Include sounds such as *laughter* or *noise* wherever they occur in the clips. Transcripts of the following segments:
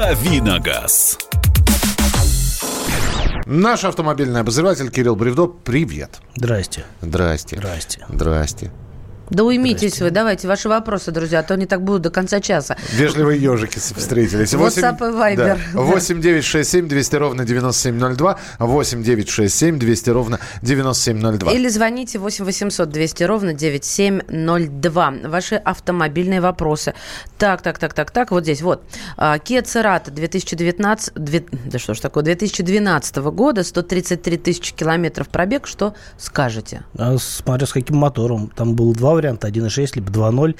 «Давиногаз». Наш автомобильный обозреватель Кирилл Бревдо, привет. Здрасте. Здрасте. Здрасте. Здрасте. Да уймитесь вы, давайте ваши вопросы, друзья, а то они так будут до конца часа. Вежливые ежики встретились. WhatsApp и Viber. Да. 8 9 6 7 200 ровно 9702. 8 9 6 7 200 ровно 9702. Или звоните 8 800 200 ровно 9702. Ваши автомобильные вопросы. Так, так, так, так, так, вот здесь, вот. А, Kia Cerato 2019, две- да что ж такое, 2012 года, 133 тысячи километров пробег. Что скажете? А смотря с каким мотором. Там было два варианта, 1.6 либо 2.0.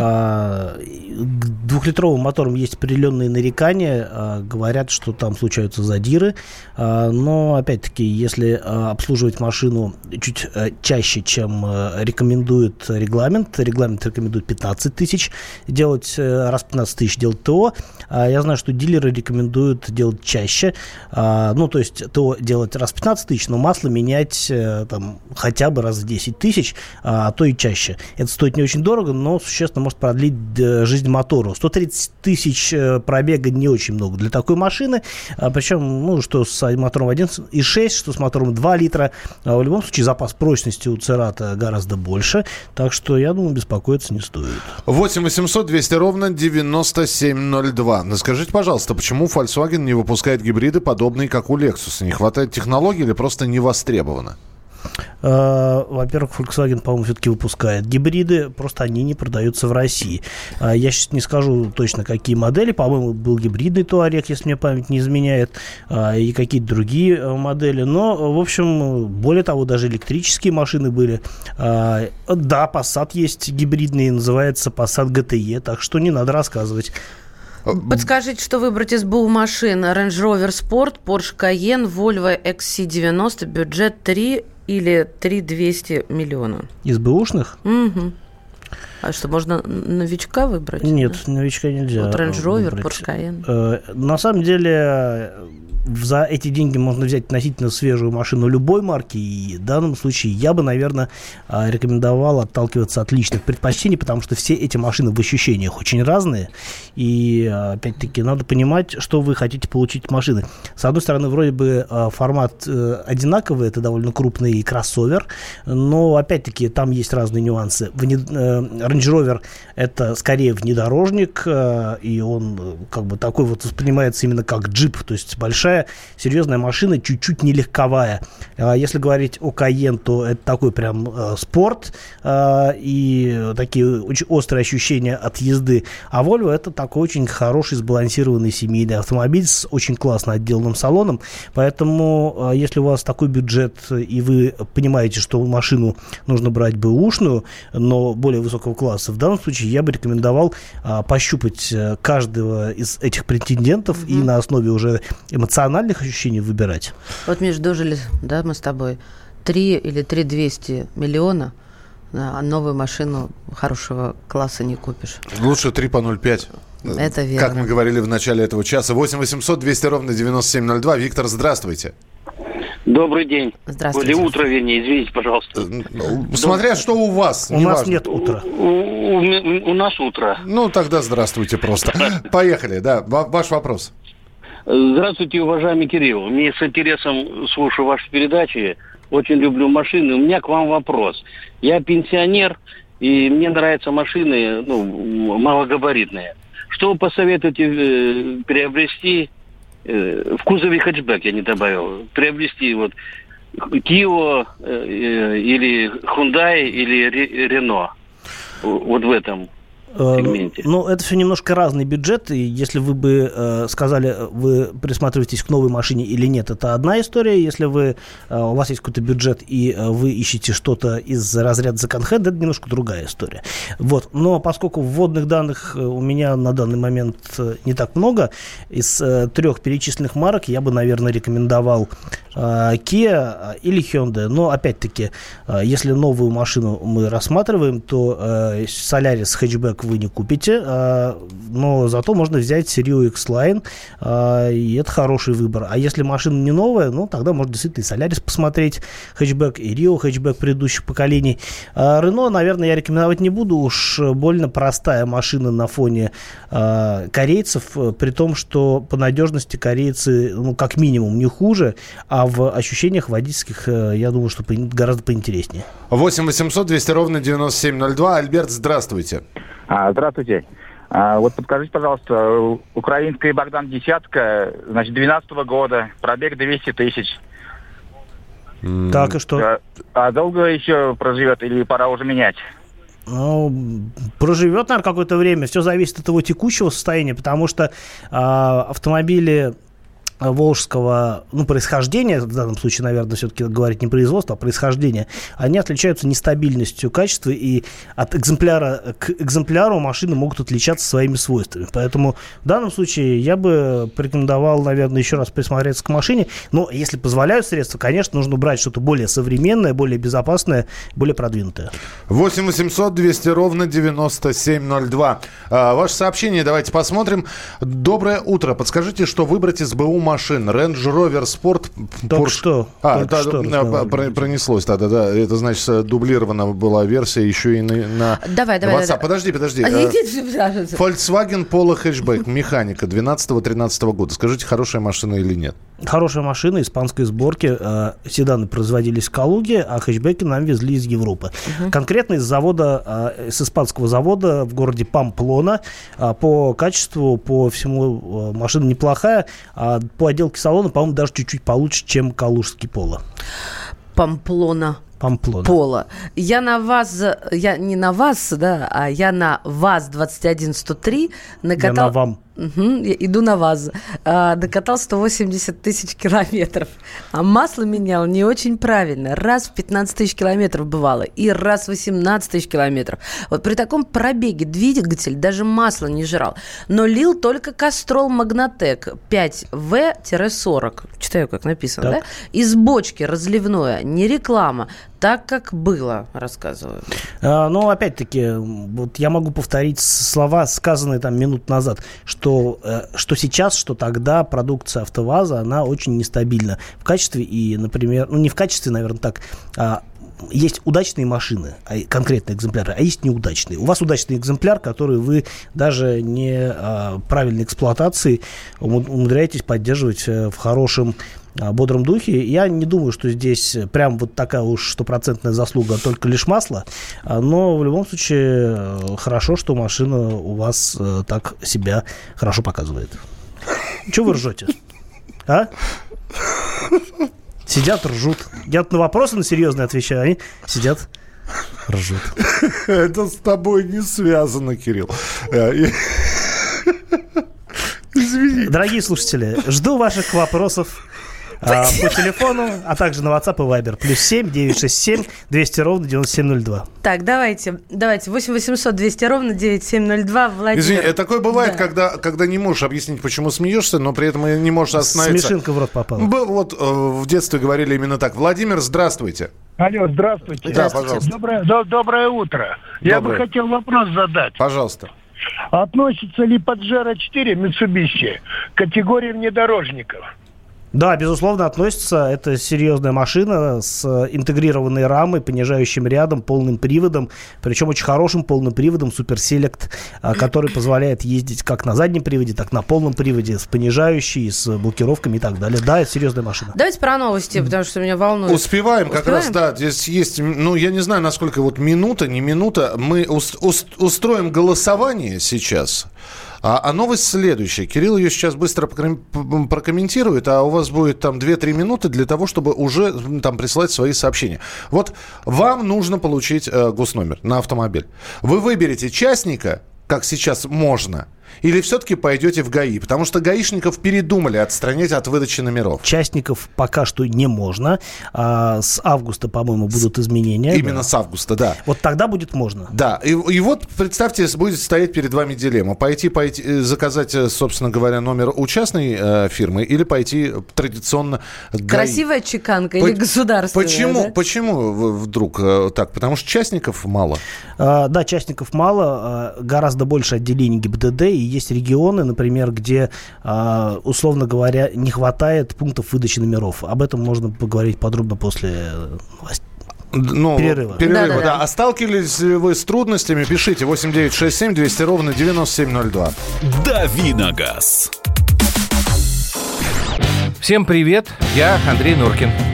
А, и к двухлитровым моторам есть определенные нарекания. А, говорят, что там случаются задиры. А, но, опять-таки, если а, обслуживать машину чуть а, чаще, чем а, рекомендует регламент, регламент рекомендует 15 тысяч делать, э, раз 15 тысяч делать ТО. А я знаю, что дилеры рекомендуют делать чаще. А, ну, то есть ТО делать раз в 15 тысяч, но масло менять э, там хотя бы раз в 10 тысяч, а то и чаще. Это стоит не очень дорого, но существенно может продлить э, жизнь мотору. 130 тысяч э, пробега не очень много для такой машины. А, причем, ну, что с мотором 1.6, что с мотором 2 литра. А, в любом случае запас прочности у Церата гораздо больше. Так что, я думаю, беспокоиться не стоит. 8 800 200 ровно 9702. Ну, Скажите, пожалуйста, почему Volkswagen не выпускает гибриды, подобные как у Lexus? Не хватает технологий или просто не востребовано? Э, Во-первых, Volkswagen, по-моему, все-таки выпускает гибриды, просто они не продаются в России. А Я сейчас не скажу точно, какие модели. По-моему, был гибридный Туарек, если мне память не изменяет, а, и какие-то другие э, модели. Но, в общем, более того, даже электрические машины были. Да, Passat есть гибридный, называется Passat GTE, так что не надо рассказывать. Подскажите, что выбрать из БУ машин? Range Rover Sport, Porsche Cayenne, Volvo XC90, бюджет 3 или 3 200 миллиона? Из бэушных? Мгм. А что, можно новичка выбрать? Нет, новичка нельзя. Вот Range Rover. Porsche Cayenne. Э, На самом деле, за эти деньги можно взять относительно свежую машину любой марки. И в данном случае я бы, наверное, э, рекомендовал отталкиваться от личных предпочтений, потому что все эти машины в ощущениях очень разные. И, э, опять-таки, надо понимать, что вы хотите получить от машины. С одной стороны, вроде бы э, формат э, одинаковый, это довольно крупный кроссовер, но, опять-таки, там есть разные нюансы. Э, Range Rover это скорее внедорожник, э, и он э, как бы такой вот воспринимается именно как джип, то есть большая, серьезная машина, чуть-чуть не легковая. А Если говорить о Cayenne, то это такой прям э, спорт и такие очень острые ощущения от езды. А Volvo это такой очень хороший, сбалансированный семейный автомобиль с очень классно отделанным салоном. Поэтому, если у вас такой бюджет, и вы понимаете, что машину нужно брать бэушную, но более высокого класса, в данном случае я бы рекомендовал а, пощупать э, каждого из этих претендентов и на основе уже эмоциональных ощущений выбирать. Вот, Миш, дожили, да, мы с тобой, 3 или 3 200 миллиона, а новую машину хорошего класса не купишь. Лучше 3 по 0,5. Это верно. Как мы говорили в начале этого часа. 8 800 200 ровно 9702. Виктор, здравствуйте. Добрый день. Здравствуйте. Или утро, вернее, извините, пожалуйста. Ну, Смотря что у вас. У нас неважно. нет утра. У, у- у нас утро. Ну, тогда здравствуйте просто. *laughs* Поехали, да. Ва- Ваш вопрос. Здравствуйте, уважаемый Кирилл. Мне с интересом слушаю ваши передачи. Очень люблю машины. У меня к вам вопрос. Я пенсионер, и мне нравятся машины ну, малогабаритные. Что вы посоветуете э, приобрести э, в кузове хэтчбэк, я не добавил, приобрести вот Кио э, э, или Hyundai или Ре- Рено? Вот в этом. Э, сегменте. Ну, это все немножко разный бюджет. И если вы бы э, сказали, вы присматриваетесь к новой машине или нет, это одна история. Если вы, э, у вас есть какой-то бюджет и э, вы ищете что-то из разряда секонд-хенд, это немножко другая история. Вот. Но поскольку вводных данных э, у меня на данный момент э, не так много, из э, трех перечисленных марок я бы, наверное, рекомендовал э, Kia или Hyundai. Но, опять-таки, э, если новую машину мы рассматриваем, то э, Solaris хэтчбэк вы не купите, а, но зато можно взять серию X-Line, а, и это хороший выбор. А если машина не новая, ну, тогда можно действительно и Солярис посмотреть, хэтчбэк, и Рио хэтчбэк предыдущих поколений. А, Рено, наверное, я рекомендовать не буду, уж больно простая машина на фоне корейцев, при том, что по надежности корейцы, ну, как минимум, не хуже, а в ощущениях водительских, я думаю, что гораздо поинтереснее. 8 800 200 ровно 9702. Альберт, здравствуйте. А, здравствуйте. А, вот подскажите, пожалуйста, украинская Богдан десятка, значит, 12 -го года, пробег 200 тысяч. Так, и что? А, а долго еще проживет или пора уже менять? Ну, проживет, наверное, какое-то время. Все зависит от его текущего состояния, потому что э, автомобили волжского ну, происхождения, в данном случае, наверное, все-таки говорить не производство, а происхождение, они отличаются нестабильностью качества, и от экземпляра к экземпляру машины могут отличаться своими свойствами. Поэтому в данном случае я бы порекомендовал, наверное, еще раз присмотреться к машине. Но если позволяют средства, конечно, нужно брать что-то более современное, более безопасное, более продвинутое. 8 800 200 ровно 9702. А, ваше сообщение давайте посмотрим. Доброе утро. Подскажите, что выбрать из БУ машин. Range Rover Sport. Только Porsche... что. А, только та, что да, пронеслось. Да, да, да. Это значит, э, дублирована была версия еще и на, на давай, давай, WhatsApp. Давай. Подожди, подожди. А, э, Volkswagen Polo Hatchback. Механика 12-13 года. Скажите, хорошая машина или нет? Хорошая машина испанской сборки. Э, седаны производились в Калуге, а хэтчбеки нам везли из Европы. Угу. Конкретно из завода, с испанского завода в городе Памплона. По качеству, по всему машина неплохая. А по отделке салона, по-моему, даже чуть-чуть получше, чем калужский поло. Памплона. Памплона. Пола. Я на вас, я не на вас, да, а я на вас 21103 накатал... Я на вам. Угу, я иду на ВАЗ. А, докатал 180 тысяч километров. А масло менял не очень правильно. Раз в 15 тысяч километров бывало. И раз в 18 тысяч километров. Вот при таком пробеге двигатель даже масло не жрал. Но лил только Кастрол Магнатек 5В-40. Читаю, как написано, так. да? Из бочки разливное. Не реклама так, как было, рассказываю. А, ну, опять-таки, вот я могу повторить слова, сказанные там минут назад, что, э, что сейчас, что тогда продукция АвтоВАЗа, она очень нестабильна в качестве и, например, ну, не в качестве, наверное, так, а есть удачные машины, а, конкретные экземпляры, а есть неудачные. У вас удачный экземпляр, который вы даже не а, правильной эксплуатации умудряетесь поддерживать э, в хорошем бодром духе. Я не думаю, что здесь прям вот такая уж стопроцентная заслуга только лишь масла, но в любом случае э, хорошо, что машина у вас э, так себя хорошо показывает. Чего вы ржете? А? Сидят, ржут. Я на вопросы на серьезные отвечаю, они сидят, ржут. Это с тобой не связано, Кирилл. Э, *laughs* Извини. Дорогие слушатели, жду ваших вопросов по телефону, а также на WhatsApp и Viber. Плюс 7 967 200 ровно 9702. Так, давайте, давайте. 8 800 200 ровно 9702. Владимир. Извини, э, такое бывает, да. когда, когда не можешь объяснить, почему смеешься, но при этом не можешь остановиться. Смешинка в рот попала. Вот э, в детстве говорили именно так. Владимир, здравствуйте. Алло, здравствуйте. Да, пожалуйста. Доброе, до, доброе утро. Доброе. Я бы хотел вопрос задать. Пожалуйста. Относится ли Паджеро 4 Mitsubishi к категории внедорожников? Да, безусловно, относится. Это серьезная машина с интегрированной рамой, понижающим рядом, полным приводом, причем очень хорошим полным приводом Super Select, а, который позволяет ездить как на заднем приводе, так на полном приводе, с понижающей, с блокировками и так далее. Да, это серьезная машина. Давайте про новости, потому что меня волнует. Успеваем, как Успеваем? раз, да. Здесь есть, ну, я не знаю, насколько вот минута, не минута. Мы устроим голосование сейчас. А, а новость следующая. Кирилл ее сейчас быстро прокомментирует, а у вас будет там 2-3 минуты для того, чтобы уже там присылать свои сообщения. Вот вам нужно получить э, госномер на автомобиль. Вы выберете частника, как сейчас можно – Или все-таки пойдете в ГАИ? Потому что гаишников передумали отстранять от выдачи номеров. Частников пока что не можно. А с августа, по-моему, будут изменения. Именно да. с августа, да. Вот тогда будет можно. Да, и, и вот представьте, будет стоять перед вами дилемма. Пойти, пойти э, заказать, э, собственно говоря, номер у частной э, фирмы или пойти традиционно ГАИ. Красивая чеканка По- или государственная? Почему, да? почему вдруг э, так? Потому что частников мало. А, Да, частников мало, а, гораздо больше отделений ГИБДД, и есть регионы, например, где, а, условно говоря, не хватает пунктов выдачи номеров. Об этом можно поговорить подробно после э, новостей. Ну, Перерыва. перерыва, Да-да-да. да. А сталкивались ли вы с трудностями? Пишите 8967 200 ровно 9702. Давиногаз. Всем привет, я Андрей Нуркин.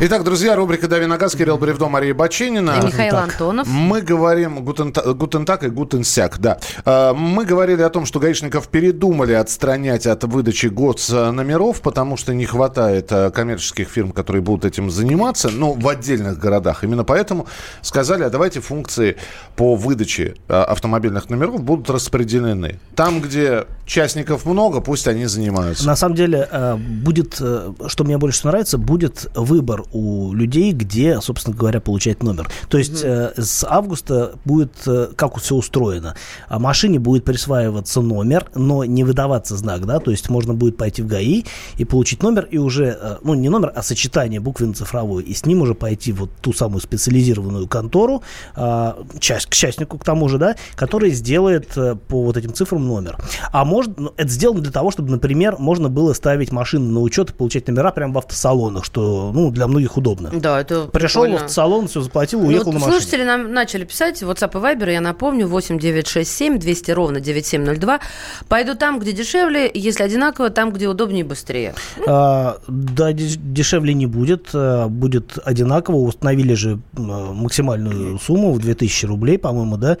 Итак, друзья, рубрика «Дави на газ», Кирилл Бревдо, Мария Баченина. И Михаил Так, Антонов. Мы говорим гутен, та- гутен так и гутен сяк, да. Э, Мы говорили о том, что гаишников передумали отстранять от выдачи госномеров, потому что не хватает э, коммерческих фирм, которые будут этим заниматься, ну, в отдельных городах. Именно поэтому сказали, а давайте функции по выдаче э, автомобильных номеров будут распределены. Там, где частников много, пусть они занимаются. На самом деле, будет, э, что мне больше нравится, будет выбор у людей, где, собственно говоря, получать номер. То есть э, с августа будет, э, как все устроено. А машине будет присваиваться номер, но не выдаваться знак, да, то есть можно будет пойти в ГАИ и получить номер, и уже, э, ну, не номер, а сочетание буквенно-цифровое, и с ним уже пойти вот ту самую специализированную контору, э, часть, к частнику к тому же, да, который сделает э, по вот этим цифрам номер. А может, ну, это сделано для того, чтобы, например, можно было ставить машины на учет и получать номера прямо в автосалонах, что, ну, для многих удобно. Да, это Пришел в прикольно. автосалон, все заплатил, Ну, уехал вот на машине. слушатели нам начали писать, WhatsApp и Viber, я напомню, 8967 200 ровно 9702. Пойду там, где дешевле, если одинаково, там, где удобнее и быстрее. А, да, деш- дешевле не будет, а, будет одинаково. Установили же м, максимальную сумму в 2000 рублей, по-моему, да,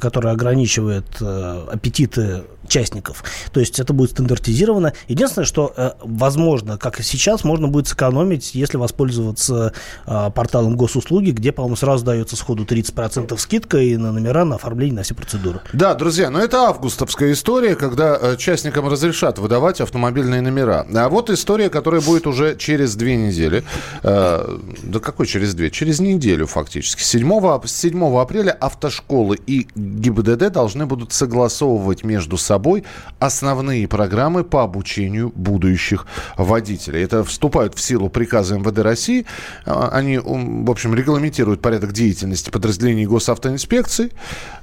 которая ограничивает э, аппетиты частников. То есть это будет стандартизировано. Единственное, что, э, возможно, как и сейчас, можно будет сэкономить, если воспользоваться э, порталом госуслуги, где, по-моему, сразу дается сходу 30% скидка и на номера, на оформление, на все процедуры. Да, друзья, но это августовская история, когда э, частникам разрешат выдавать автомобильные номера. А вот история, которая будет уже через две недели. Да какой через две? Через неделю фактически. 7, ап- с 7 апреля автошколы и ГИБДД должны будут согласовывать между собой основные программы по обучению будущих водителей. Это вступают в силу приказа МВД России. А, Они, в общем, регламентируют порядок деятельности подразделений госавтоинспекции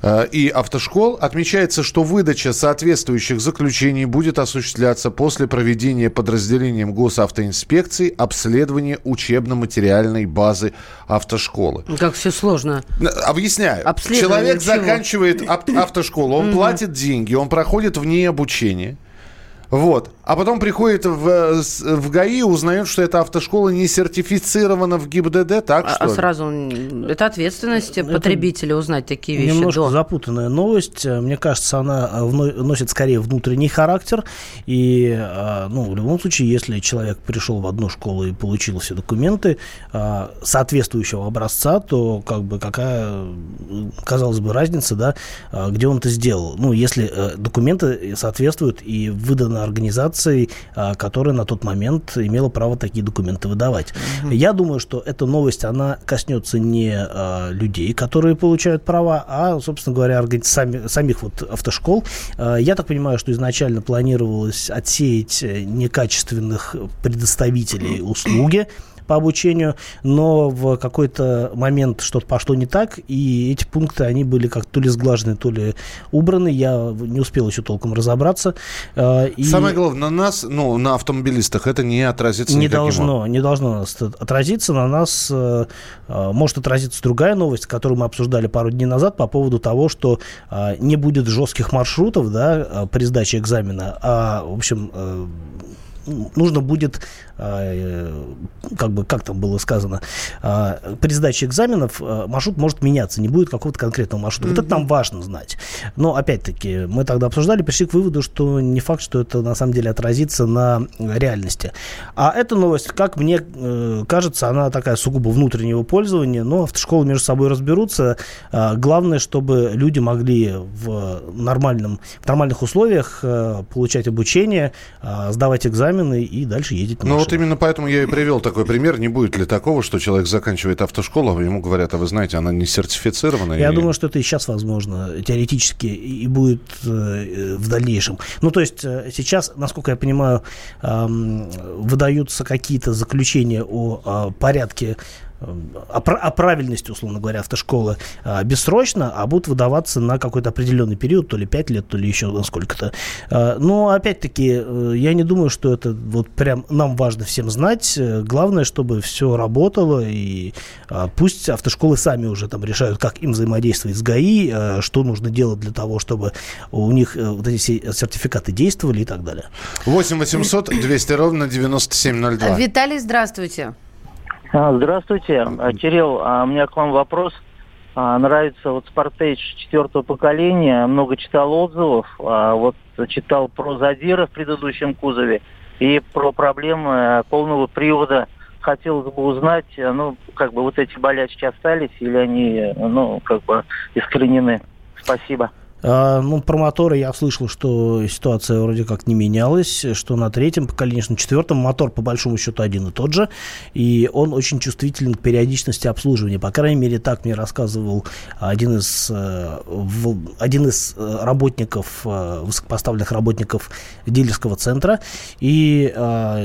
э, и автошкол. Отмечается, что выдача соответствующих заключений будет осуществляться после проведения подразделением госавтоинспекции обследования учебно-материальной базы автошколы. Как все сложно. Объясняю. Человек чего? заканчивает ав- автошколу, он платит деньги, он проходит в ней обучение. Вот. А потом приходит в, э, в ГАИ и узнает, что эта автошкола не сертифицирована в ГИБДД, так А, что а сразу это ответственность Это потребителя узнать такие вещи Немножко до. запутанная новость. Э, Мне кажется, она э, носит скорее внутренний характер. И, ну, в любом случае, если человек пришел в одну школу и получил все документы соответствующего образца, то как бы какая, казалось бы, разница, да, где он это сделал. Ну, если документы соответствуют и выданы организацией, э, которая на тот момент имела право такие документы выдавать. Я думаю, что эта новость, она коснется не э, людей, которые получают права, а, собственно говоря, сами- самих вот автошкол. Э, я так понимаю, что изначально планировалось отсеять э, некачественных предоставителей *clears throat* услуги по обучению, но в какой-то момент что-то пошло не так, и эти пункты, они были как то ли сглажены, то ли убраны. Я не успел еще толком разобраться. Э, и- Самое главное, на нас, ну, на автомобилистах это не отразится не никаким образом. должно, не должно нас отразиться. На нас э, э, может отразиться другая новость, которую мы обсуждали пару дней назад по поводу того, что не будет жестких маршрутов да, при сдаче экзамена, а, в общем, нужно будет как бы, как там было сказано, э, при сдаче экзаменов э, маршрут может меняться, не будет какого-то конкретного маршрута. Mm-hmm. Вот это нам важно знать. Но, опять-таки, мы тогда обсуждали, пришли к выводу, что не факт, что это на самом деле отразится на реальности. А эта новость, как мне э, кажется, она такая сугубо внутреннего пользования, но автошколы между собой разберутся. Э, главное, чтобы люди могли в, нормальном, в нормальных условиях э, получать обучение, э, сдавать экзамены и дальше ездить на Ну вот именно поэтому я и привел такой пример. Не будет ли такого, что человек заканчивает автошколу, а ему говорят, а вы знаете, она не сертифицирована? Я и... думаю, что это и сейчас возможно, теоретически, и будет э, в дальнейшем. Ну, то есть э, сейчас, насколько я понимаю, э, выдаются какие-то заключения о, о порядке о, о правильности, условно говоря, автошколы а, бессрочно, а будут выдаваться на какой-то определенный период, то ли 5 лет, то ли еще на сколько-то. А, но, опять-таки, э, я не думаю, что это вот прям нам важно всем знать. Главное, чтобы все работало, и а, пусть автошколы сами уже там решают, как им взаимодействовать с ГАИ, а, что нужно делать для того, чтобы у них э, вот эти сертификаты действовали и так далее. 8 800 200 ровно 9702. Виталий, здравствуйте. А, здравствуйте, а, Кирилл. А, у меня к вам вопрос. Нравится вот Спортейдж четвертого поколения. Много читал отзывов. Вот читал про задира в предыдущем кузове и про проблемы полного привода. Хотелось бы узнать, ну, как бы вот эти болячки остались или они, ну, как бы искоренены. Спасибо. А, ну, про моторы я слышал, что ситуация вроде как не менялась, что на третьем поколении, что на четвертом мотор по большому счету один и тот же, и он очень чувствителен к периодичности обслуживания. По крайней мере, так мне рассказывал один из, э, один из э, работников, э, высокопоставленных работников дилерского центра. И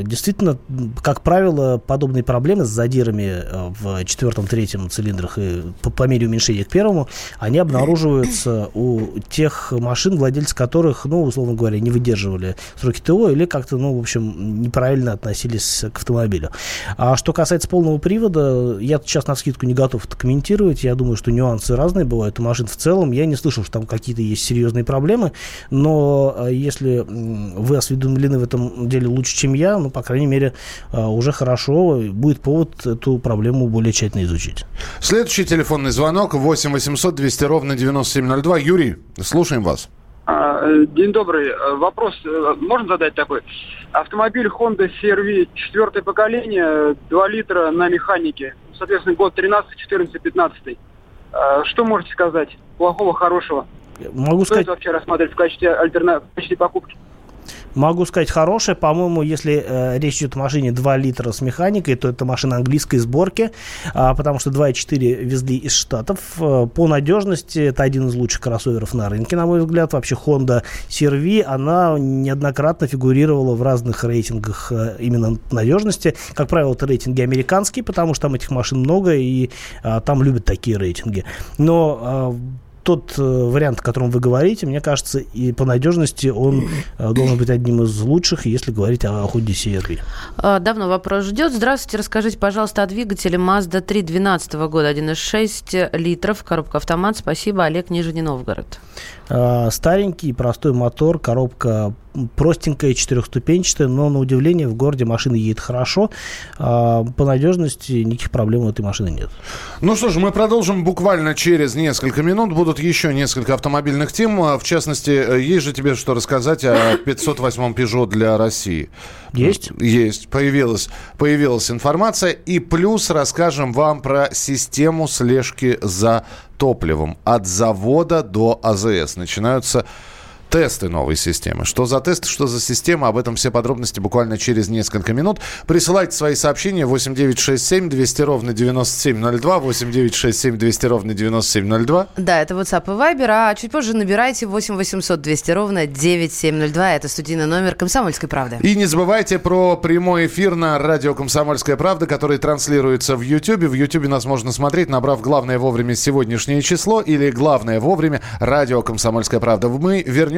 действительно, как правило, подобные проблемы с задирами в четвертом-третьем цилиндрах и по, по мере уменьшения к первому, они обнаруживаются у тех машин, владельцы которых, ну, условно говоря, не выдерживали сроки ТО или как-то, ну, в общем, неправильно относились к автомобилю. А что касается полного привода, я сейчас на скидку не готов это комментировать. Я думаю, что нюансы разные бывают у машин в целом. Я не слышал, что там какие-то есть серьезные проблемы, но а, если вы осведомлены в этом деле лучше, чем я, ну, по крайней мере, а, уже хорошо, будет повод эту проблему более тщательно изучить. Следующий телефонный звонок 8 800 200 ровно 9702. Юрий, Слушаем вас. А, э, день добрый. Э, вопрос э, можно задать такой? Автомобиль Honda CR-V четвертое поколение, 2 литра на механике. Соответственно, год 13, 14, 15. Что можете сказать? Плохого, хорошего? Могу сказать... Стоит вообще рассматривать в качестве, альтерна... в качестве покупки? Могу сказать хорошая. По-моему, если э, речь идет о машине 2 литра с механикой, то это машина английской сборки, э, потому что 2.4 везли из Штатов. Э, по надежности это один из лучших кроссоверов на рынке, на мой взгляд. Вообще Honda CR-V, она неоднократно фигурировала в разных рейтингах э, именно надежности. Как правило, это рейтинги американские, потому что там этих машин много, и э, там любят такие рейтинги. Но э, тот э, вариант, о котором вы говорите, мне кажется, и по надежности он э, должен быть одним из лучших, если говорить о Honda CR-V. А, давно вопрос ждет. Здравствуйте, расскажите, пожалуйста, о двигателе Mazda 3 12 года, 1,6 литров, коробка автомат. Спасибо, Олег, Нижний Новгород. А, старенький, простой мотор, коробка простенькая, четырехступенчатая, но на удивление в городе машина едет хорошо. А, по надежности никаких проблем у этой машины нет. Ну что ж, мы продолжим буквально через несколько минут. Будут еще несколько автомобильных тем. А, в частности, э, есть же тебе что рассказать о *laughs* 508-м Peugeot для России? Есть? Есть. Появилась, появилась информация. И плюс расскажем вам про систему слежки за топливом. От завода до АЗС. Начинаются тесты новой системы. Что за тесты, что за система, об этом все подробности буквально через несколько минут. Присылайте свои сообщения 8967 200 ровно 9702, 8967 200 ровно 9702. Да, это WhatsApp и Viber, а чуть позже набирайте 8 800 200 ровно 9702, это студийный номер «Комсомольской правды». И не забывайте про прямой эфир на радио «Комсомольская правда», который транслируется в YouTube. В YouTube нас можно смотреть, набрав «Главное вовремя сегодняшнее число» или «Главное вовремя радио «Комсомольская правда». Мы вернемся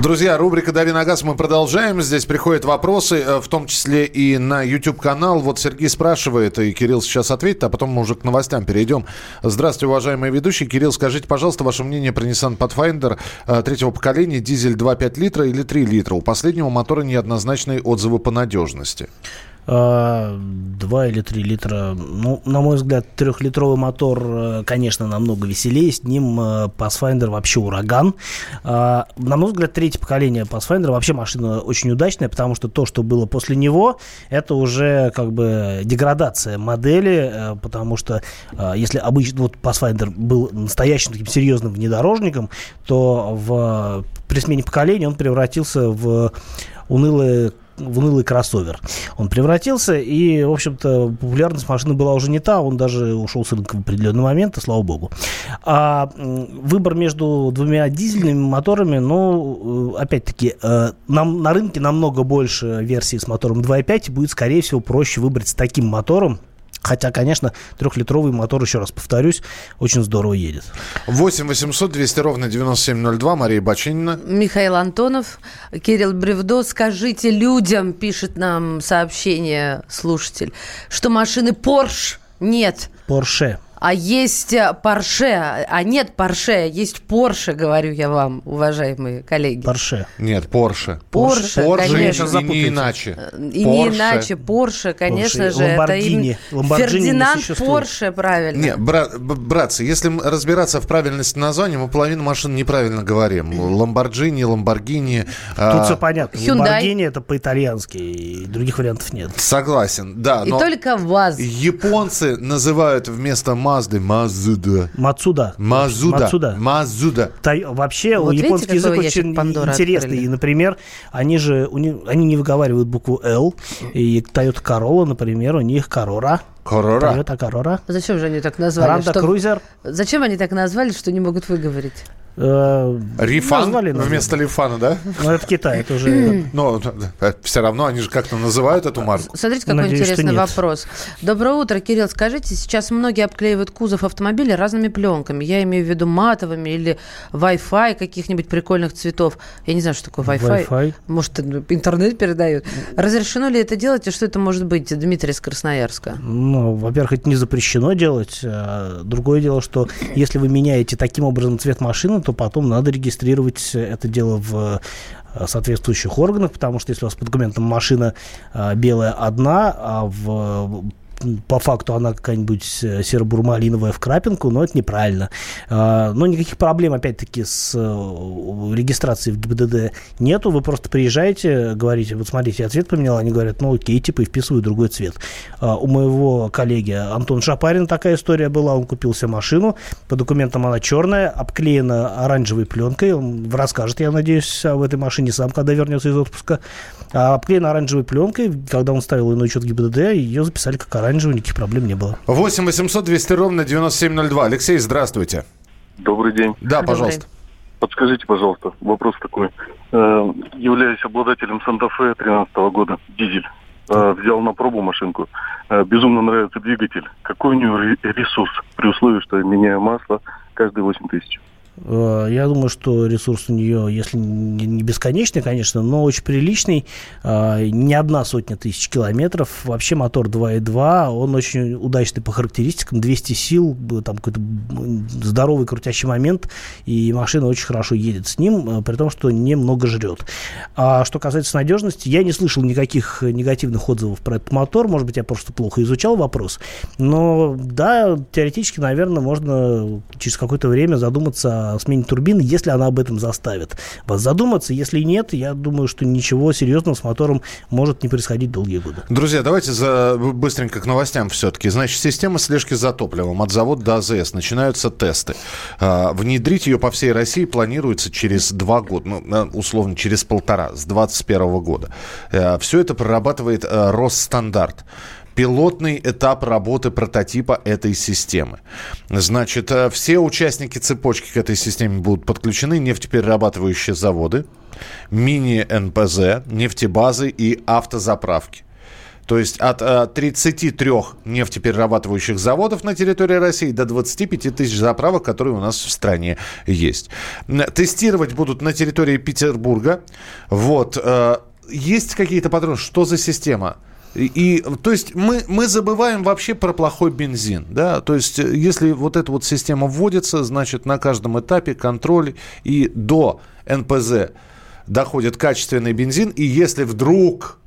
Друзья, рубрика «Дави на газ» мы продолжаем. Здесь приходят вопросы, э, в том числе и на YouTube-канал. Вот Сергей спрашивает, и Кирилл сейчас ответит, а потом мы уже к новостям перейдем. Здравствуйте, уважаемые ведущие. Кирилл, скажите, пожалуйста, ваше мнение про Nissan Pathfinder э, третьего поколения, дизель 2,5 литра или 3 литра? У последнего мотора неоднозначные отзывы по надежности. 2 а, или 3 литра. Ну, на мой взгляд, трехлитровый мотор, э, конечно, намного веселее. С ним э, Pathfinder вообще ураган. На мой взгляд, третье поколение Pathfinder вообще машина очень удачная, потому что то, что было после него, это уже как бы деградация модели, э, потому что если обычно вот Pathfinder был настоящим таким серьезным внедорожником, то в, при смене поколения он превратился в унылое в унылый кроссовер. Он превратился, и, в общем-то, популярность машины была уже не та, он даже ушел с рынка в определенный момент, и слава богу. А выбор между двумя дизельными моторами, ну, э, опять-таки, э, нам, на рынке намного больше версий с мотором 2.5, будет, скорее всего, проще выбрать с таким мотором, Хотя, конечно, трехлитровый мотор, еще раз повторюсь, очень здорово едет. 8 800 200 ровно 9702. Мария Бачинина. Михаил Антонов. Кирилл Бревдо. Скажите людям, пишет нам сообщение слушатель, что машины Porsche нет. Porsche. А есть Порше, э, а нет Порше, есть Порше, говорю я вам, уважаемые коллеги. Порше. Нет, Порше. Порше, конечно. И не иначе. И не иначе. Порше, конечно же. Ламборгини. Это Фердинанд Порше, правильно. Не, брат, братцы, если разбираться в правильности названия, мы половину машин неправильно говорим. Ламборджини, Ламборгини. Тут а... все понятно. Ламборгини это по-итальянски, и других вариантов нет. Согласен, да. И только ВАЗ. Японцы называют вместо Мазды, Мазуда. Мацуда. Мазуда. Мацуда. Мазуда. Тай, вообще, вот японский язык очень Пандора интересный. Открыли. И, например, они же, у них, они не выговаривают букву L. И Toyota Corolla, например, у них Корора. Корора. Toyota Корора. Зачем же они так назвали? Ранда Крузер. Зачем они так назвали, что не могут выговорить? Э, Рифан назвали, вместо Лифана, да? Ну, это Китай, это уже... Но все равно они же как-то называют эту марку. Смотрите, какой Надеюсь, интересный вопрос. Доброе утро, Кирилл. Скажите, сейчас многие обклеивают кузов автомобиля разными пленками. Я имею в виду матовыми или Wi-Fi каких-нибудь прикольных цветов. Я не знаю, что такое Wi-Fi. Wi-Fi. Может, интернет передают. Разрешено ли это делать, и что это может быть, Дмитрий из Красноярска? Ну, во-первых, это не запрещено делать. А другое дело, что если вы меняете таким образом цвет машины, то потом надо регистрировать это дело в э, соответствующих органах, потому что если у вас по документам машина э, белая одна, а в по факту она какая-нибудь серо-бурмалиновая в крапинку, но это неправильно. А, но никаких проблем, опять-таки, с э, регистрацией в ГИБДД нету. Вы просто приезжаете, говорите, вот смотрите, я цвет поменял, они говорят, ну окей, типа, и вписываю другой цвет. А, у моего коллеги Антон Шапарин такая история была, он купил себе машину, по документам она черная, обклеена оранжевой пленкой, он расскажет, я надеюсь, об этой машине сам, когда вернется из отпуска. А обклеена оранжевой пленкой, когда он ставил ее на учет ГИБДД, ее записали как оранжевую оранжевый, никаких проблем не было. 8 800 200 ровно 9702. Алексей, здравствуйте. Добрый день. Да, пожалуйста. Подскажите, пожалуйста, вопрос такой. Э, являюсь обладателем Санта-Фе 13 года, дизель. Э, взял на пробу машинку. Э, безумно нравится двигатель. Какой у него ресурс при условии, что я меняю масло каждые 8 тысяч? Э, я думаю, что ресурс у нее, если не бесконечный, конечно, но очень приличный. Э, не одна сотня тысяч километров. Вообще мотор 2.2, он очень удачный по характеристикам. 200 сил, там какой-то здоровый крутящий момент, и машина очень хорошо едет с ним, э, при том, что немного жрет. А что касается надежности, я не слышал никаких негативных отзывов про этот мотор. Может быть, я просто плохо изучал вопрос. Но да, теоретически, наверное, можно через какое-то время задуматься смене турбины, если она об этом заставит вас задуматься. Если нет, я думаю, что ничего серьезного с мотором может не происходить долгие годы. Друзья, давайте за, быстренько к новостям все-таки. Значит, система слежки за топливом от завода до АЗС. Начинаются тесты. А, внедрить ее по всей России планируется через два года, ну, условно, через полтора, с 2021 года. А, все это прорабатывает а, Росстандарт пилотный этап работы прототипа этой системы. Значит, э, все участники цепочки к этой системе будут подключены, нефтеперерабатывающие заводы, мини-НПЗ, нефтебазы и автозаправки. То есть от э, 33 нефтеперерабатывающих заводов на территории России до 25 тысяч заправок, которые у нас в стране есть. Тестировать будут на территории Петербурга. Вот. э, есть какие-то подробности? Что за система? И, то есть мы, мы забываем вообще про плохой бензин. Да? То есть э, если вот эта вот система вводится, значит на каждом этапе контроль и до НПЗ доходит качественный бензин. И если вдруг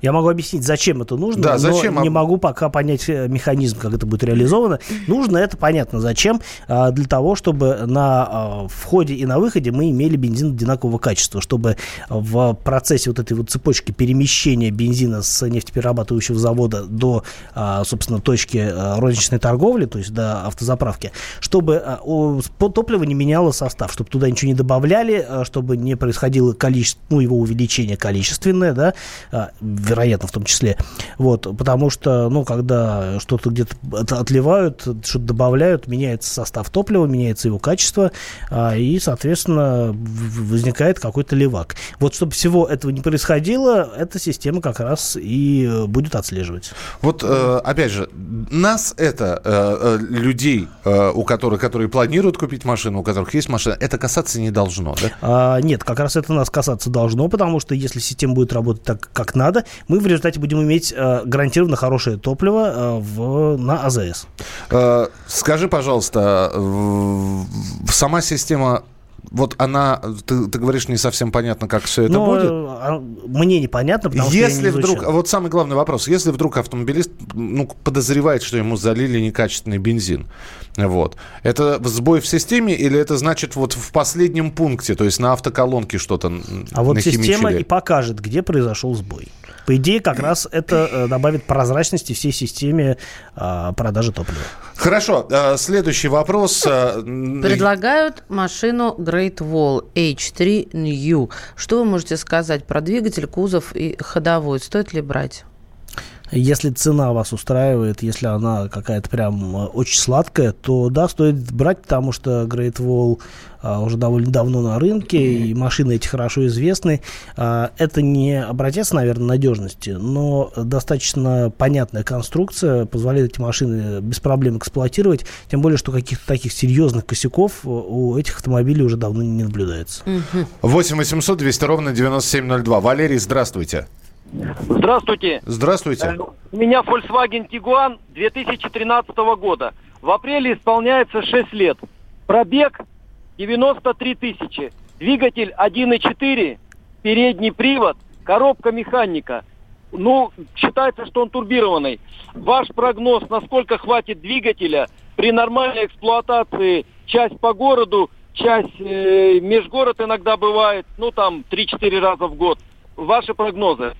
Я могу объяснить, зачем это нужно, Да, но зачем? не могу пока понять э, механизм, как это будет реализовано. *laughs* Нужно это понятно. Зачем? А, Для того, чтобы на а, входе и на выходе мы имели бензин одинакового качества, чтобы в процессе вот этой вот цепочки перемещения бензина с нефтеперерабатывающего завода до, а, собственно, точки а, розничной торговли, то есть до автозаправки, чтобы по- топливо не меняло состав, чтобы туда ничего не добавляли, чтобы не происходило количество, ну, его увеличение количественное, да, вероятно, в том числе. Вот, потому что, ну, когда что-то где-то от- отливают, что-то добавляют, меняется состав топлива, меняется его качество, а, и, соответственно, возникает какой-то левак. Вот, чтобы всего этого не происходило, эта система как раз и э, будет отслеживать. Вот, э, опять же, нас это, э, людей, у которых, которые планируют купить машину, у которых есть машина, это касаться не должно, да? А, нет, как раз это нас касаться должно, потому что если система будет работать так, как надо, мы в результате будем иметь э, гарантированно хорошее топливо э, в, на АЗС. Э, скажи, пожалуйста, сама система, вот она, ты, ты говоришь, не совсем понятно, как все это Но, будет. э, а, мне непонятно, потому что Если не изучал. вдруг, вот самый главный вопрос, если вдруг автомобилист ну, подозревает, что ему залили некачественный бензин, вот, это сбой в системе или это значит вот в последнем пункте, то есть на автоколонке что-то А вот система и покажет, где произошел сбой. По идее, как раз это э, добавит прозрачности всей системе а, продажи топлива. Хорошо, э, следующий вопрос. э, Предлагают машину Great Wall H3 New. Что вы можете сказать про двигатель, кузов и ходовой? Стоит ли брать? Если цена вас устраивает, если она какая-то прям э, очень сладкая, то да, стоит брать, потому что Great Wall а, уже довольно давно на рынке, и машины эти хорошо известны. А, это не образец, наверное, надежности, но достаточно понятная конструкция, позволяет эти машины без проблем эксплуатировать, тем более, что каких-то таких серьезных косяков э, у этих автомобилей уже давно не наблюдается. 8 800 200 ровно 9702. Валерий, здравствуйте. Здравствуйте. Здравствуйте. Э, У меня Volkswagen Tiguan 2013 года. В апреле исполняется 6 лет. Пробег 93 тысячи. Двигатель 1.4, передний привод, коробка механика. Ну, считается, что он турбированный. Ваш прогноз, насколько хватит двигателя при нормальной эксплуатации, часть по городу, часть э, межгород иногда бывает, ну там 3-4 раза в год. Ваши прогнозы?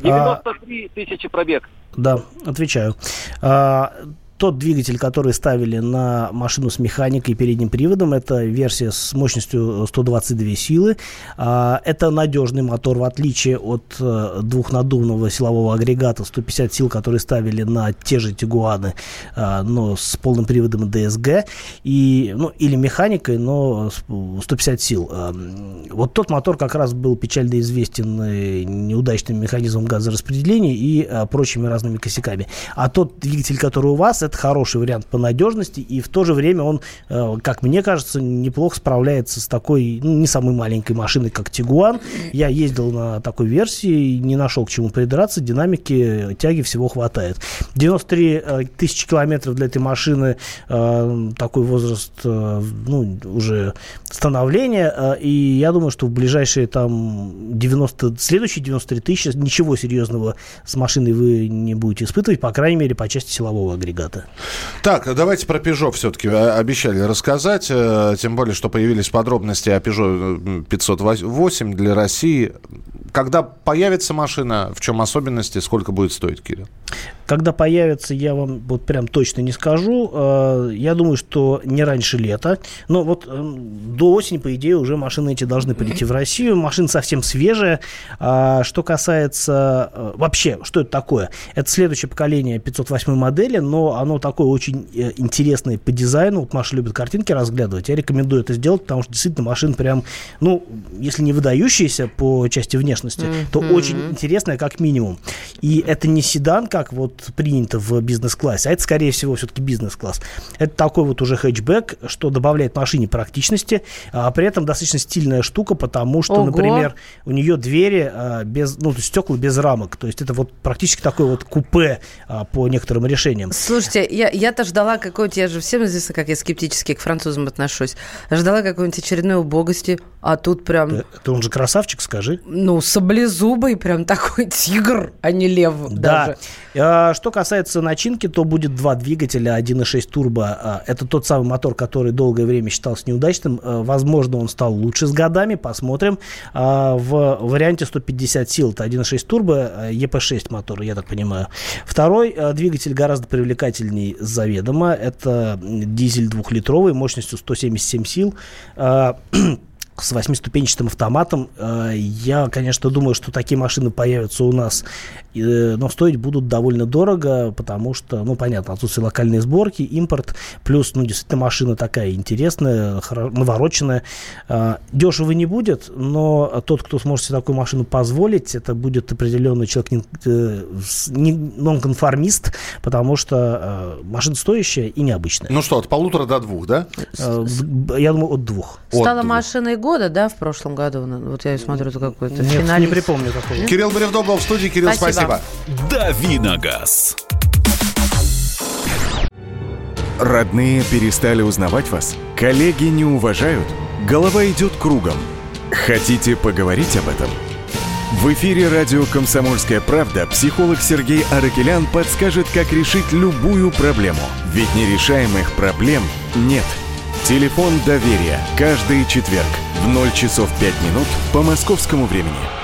93 тысячи пробег. Да, отвечаю. А, тот двигатель, который ставили на машину с механикой и передним приводом, это версия с мощностью 122 силы. А, это надежный мотор, в отличие от э, двухнаддувного силового агрегата 150 сил, который ставили на те же Тигуаны, а, но с полным приводом DSG, и, ну, или механикой, но с 150 сил. А, Вот тот мотор как раз был печально известен э, неудачным механизмом газораспределения и прочими разными косяками. А тот двигатель, который у вас, это хороший вариант по надежности, и в то же время он, э, как мне кажется, неплохо справляется с такой, ну, не самой маленькой машиной, как Тигуан. Я ездил на такой версии, не нашел к чему придраться, динамики, э, тяги всего хватает. 93 э, тысячи километров для этой машины, такой возраст, ну, уже становления, и я думаю, что в ближайшие там 90, следующие 93 тысячи ничего серьезного с машиной вы не будете испытывать, по крайней мере, по части силового агрегата. Так, давайте про Peugeot все-таки обещали рассказать. э, Тем более, что появились подробности о Peugeot 508 для России. Когда появится машина, в чем особенности, сколько будет стоить, Кирилл? Когда появится, я вам вот прям точно не скажу. Э, я думаю, что не раньше лета. Но вот э, до осени, по идее, уже машины эти должны прийти в Россию. Машина совсем свежая. А что касается э, вообще, что это такое? Это следующее поколение 508 модели, но оно такое очень интересное по дизайну. Вот Маша любит картинки разглядывать. Я рекомендую это сделать, потому что действительно машина прям, ну, если не выдающаяся по части внешности, mm-hmm. то очень интересная как минимум. И это не седан, как вот принято в бизнес-классе, а это, скорее всего, все-таки бизнес-класс. Это такой вот уже хэтчбэк, что добавляет машине практичности, а при этом достаточно стильная штука, потому что, Ого. например, у нее двери а, без, ну, стекла без рамок. То есть это вот практически такое вот купе а, по некоторым решениям. Слушайте, я, я-то ждала какой-то, я же всем известно, как я скептически к французам отношусь. Ждала какой-нибудь очередной убогости, а тут прям... Да, ты он же красавчик, скажи. Ну, саблезубый, прям такой *laughs* тигр, а не лев да. даже. А, что касается начинки, то будет два двигателя 1.6 турбо. А, это тот самый мотор, который долгое время считался неудачным. А, возможно, он стал лучше с годами, посмотрим. В варианте 150 сил это 1.6 турбо, EP6 мотор, я так понимаю. Второй двигатель гораздо привлекательней заведомо. Это дизель двухлитровый мощностью 177 сил *clears throat* с восьмиступенчатым автоматом. Э, я, конечно, думаю, что такие машины появятся у нас, э, но стоить будут довольно дорого, потому что, ну, понятно, отсутствие локальной сборки, импорт, плюс, ну, действительно, машина такая интересная, навороченная. Э, дешево не будет, но тот, кто сможет себе такую машину позволить, это будет определенный человек нонконформист, потому что машина стоящая и необычная. Ну что, от полутора до двух, да? Я думаю, от двух. Стала от машиной года, да, в прошлом году? Ну, вот я смотрю, это какой-то Нет, финалист. не припомню такого. Кирилл Бревдо был в студии. Кирилл, спасибо. спасибо. Давиногаз. Родные перестали узнавать вас? Коллеги не уважают? Голова идет кругом. Хотите поговорить об этом? В эфире радио «Комсомольская правда» психолог Сергей Аракелян подскажет, как решить любую проблему. Ведь нерешаемых проблем нет – Телефон доверия. Каждый четверг в 0 часов 5 минут по московскому времени.